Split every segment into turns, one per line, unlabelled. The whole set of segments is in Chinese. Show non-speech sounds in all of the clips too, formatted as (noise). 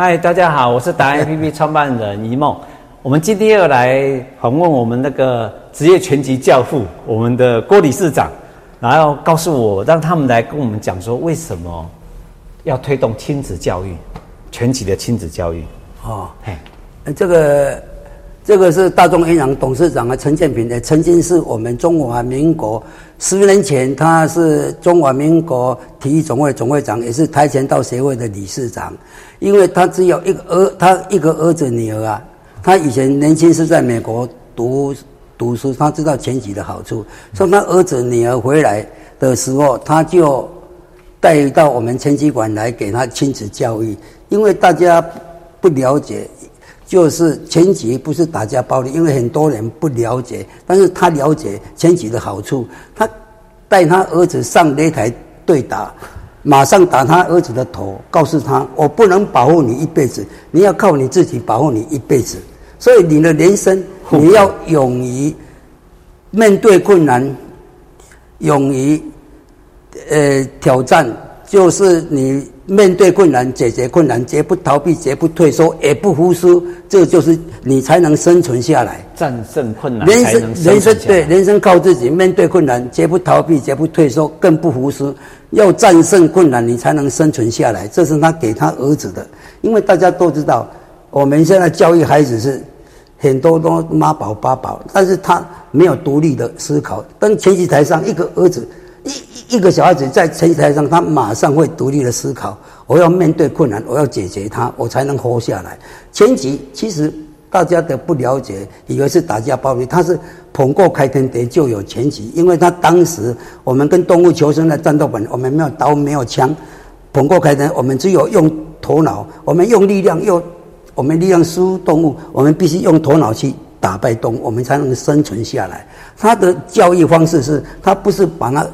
嗨，大家好，我是达人 APP 创办人一梦。我们今天要来访问我们那个职业拳击教父，我们的郭理事长，然后告诉我，让他们来跟我们讲说，为什么要推动亲子教育，拳击的亲子教育。
哦，嘿，这个这个是大众银行董事长啊，陈建平的，曾经是我们中华民国十年前，他是中华民国体育总会总会长，也是跆拳道协会的理事长。因为他只有一个儿，他一个儿子女儿啊。他以前年轻是在美国读读书，他知道拳击的好处。所以他儿子女儿回来的时候，他就带到我们拳击馆来给他亲子教育。因为大家不了解，就是拳击不是打架暴力，因为很多人不了解。但是他了解拳击的好处，他带他儿子上擂台对打。马上打他儿子的头，告诉他：“我不能保护你一辈子，你要靠你自己保护你一辈子。所以你的人生，你要勇于面对困难，勇于呃挑战，就是你。”面对困难，解决困难，绝不逃避，绝不退缩，也不服输，这就是你才能生存下来。
战胜困难，
人生人生对人生靠自己。面对困难，绝不逃避，绝不退缩，更不服输。要战胜困难，你才能生存下来。这是他给他儿子的。因为大家都知道，我们现在教育孩子是很多都妈宝爸宝，但是他没有独立的思考。当前几台上一个儿子。一一个小孩子在拳击台上，他马上会独立的思考。我要面对困难，我要解决它，我才能活下来。拳击其实大家的不了解，以为是打架暴力。他是捧过开天辟就有拳击，因为他当时我们跟动物求生的战斗本，我们没有刀没有枪，捧过开天，我们只有用头脑，我们用力量，用我们力量输动物，我们必须用头脑去打败动物，我们才能生存下来。他的教育方式是，他不是把他。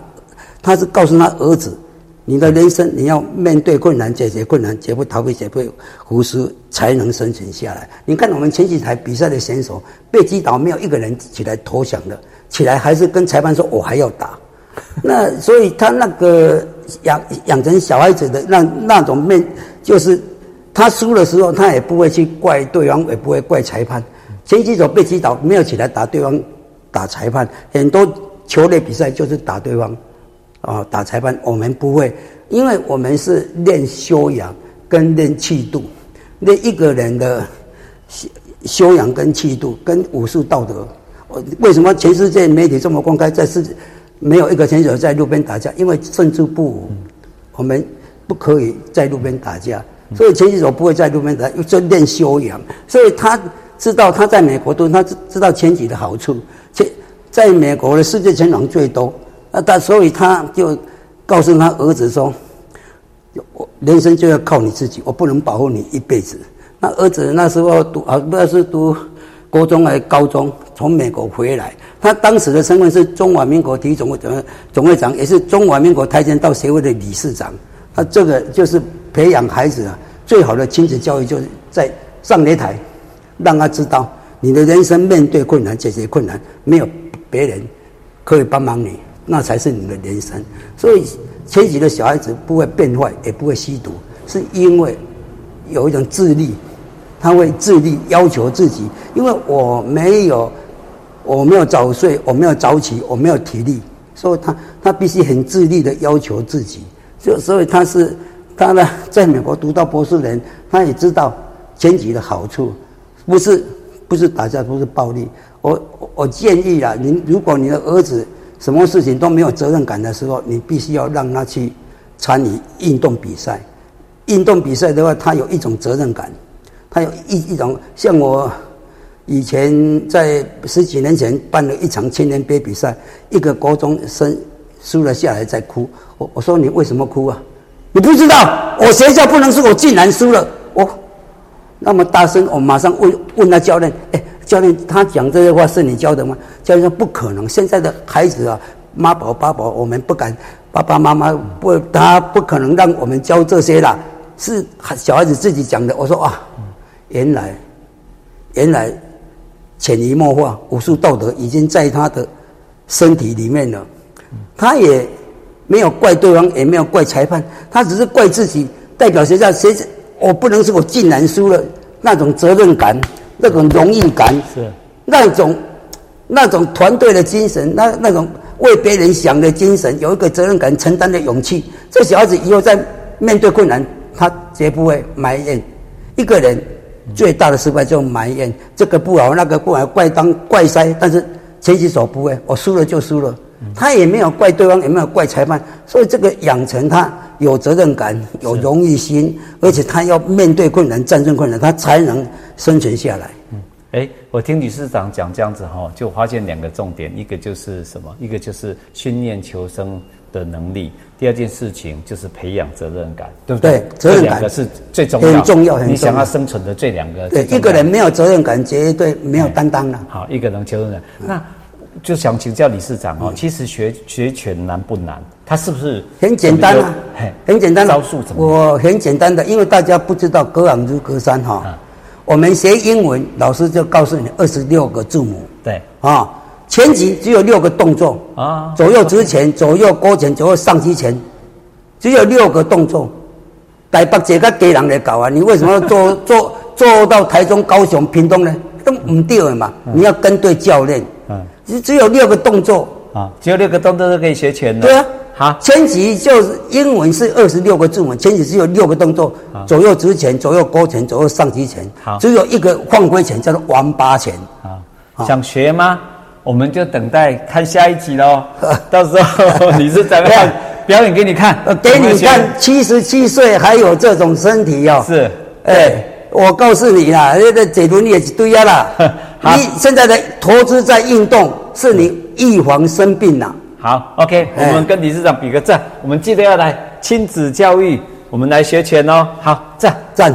他是告诉他儿子：“你的人生你要面对困难，解决困难，绝不逃避，绝不服输，才能生存下来。”你看我们前几台比赛的选手被击倒，没有一个人起来投降的，起来还是跟裁判说：“我还要打。(laughs) ”那所以他那个养养成小孩子的那那种面，就是他输的时候，他也不会去怪对方，也不会怪裁判。前几手被击倒，没有起来打对方，打裁判。很多球类比赛就是打对方。啊，打裁判我们不会，因为我们是练修养跟练气度，练一个人的修修养跟气度跟武术道德。为什么全世界媒体这么公开，在世没有一个选手在路边打架？因为胜之不武，我们不可以在路边打架，所以拳击手不会在路边打，又就练修养。所以他知道他在美国都他知知道拳击的好处，且在美国的世界拳王最多。那他所以他就告诉他儿子说：“我人生就要靠你自己，我不能保护你一辈子。”那儿子那时候读啊，不知道是读国中还是高中，从美国回来，他当时的身份是中华民国体育总会总总会长，也是中华民国跆拳道协会的理事长。他这个就是培养孩子啊，最好的亲子教育，就是在上擂台，让他知道你的人生面对困难、解决困难，没有别人可以帮忙你。那才是你的人生，所以前几的小孩子不会变坏，也不会吸毒，是因为有一种自立，他会自立要求自己，因为我没有，我没有早睡，我没有早起，我没有体力，所以他他必须很自立的要求自己，就所以他是他呢，在美国读到博士人，他也知道前几的好处，不是不是打架，不是暴力，我我建议啊，你如果你的儿子。什么事情都没有责任感的时候，你必须要让他去参与运动比赛。运动比赛的话，他有一种责任感，他有一一种像我以前在十几年前办了一场青年杯比赛，一个国中生输了下来在哭。我我说你为什么哭啊？你不知道我学校不能输，我竟然输了。我那么大声，我马上问问他教练，哎。教练，他讲这些话是你教的吗？教练说不可能。现在的孩子啊，妈宝爸宝，我们不敢，爸爸妈妈不，他不可能让我们教这些啦。是小孩子自己讲的。我说啊，原来，原来潜移默化，武术道德已经在他的身体里面了。他也没有怪对方，也没有怪裁判，他只是怪自己。代表学校，学我不能说我竟然输了，那种责任感，那种荣誉感，
是
那种那种团队的精神，那那种为别人想的精神，有一个责任感、承担的勇气。这小孩子以后在面对困难，他绝不会埋怨。一个人最大的失败就埋怨，这个不好，那个不好，怪当怪塞。但是拳击手不会，我输了就输了，他也没有怪对方，也没有怪裁判。所以这个养成他有责任感、有荣誉心，而且他要面对困难、战胜困难，他才能生存下来。
嗯，哎，我听理事长讲这样子哈，就发现两个重点，一个就是什么？一个就是训练求生的能力。第二件事情就是培养责任感，对不对？
对，责任感
是最重要，
很重要，很重要。
你想要生存的这两个，
对，一个人没有责任感，绝对没有担当了。
好，一个人求生的，那就想请教理事长哦，其实学学拳难不难？它是不是
很简单啊？很简单。
招数怎么？
我很简单的，因为大家不知道隔行如隔山哈。我们学英文，老师就告诉你二十六个字母。
对
啊。拳击只有六个动作啊，左右直拳、左右勾拳、左右上击拳，只有六个动作。台北这个给人来搞啊，你为什么要做 (laughs) 做做到台中、高雄、屏东呢？都唔对的嘛，你要跟对教练。嗯，只只有六个动作
啊，只有六个动作都可以学拳了。
对啊，
好，
拳击就是英文是二十六个字母，拳击只有六个动作，左右直拳、左右勾拳、左右上提拳。好，只有一个犯规拳叫做王八拳。
好，想学吗？我们就等待看下一集喽，(laughs) 到时候你是怎么样表演给你看？
给你看，七十七岁还有这种身体哦。
是，
哎，我告诉你啦，那个解读你也是对呀啦。(laughs) 你现在的投资在运动，是你预防生病呐。
好，OK，我们跟理事长比个赞，我们记得要来亲子教育，我们来学拳哦。好，赞赞。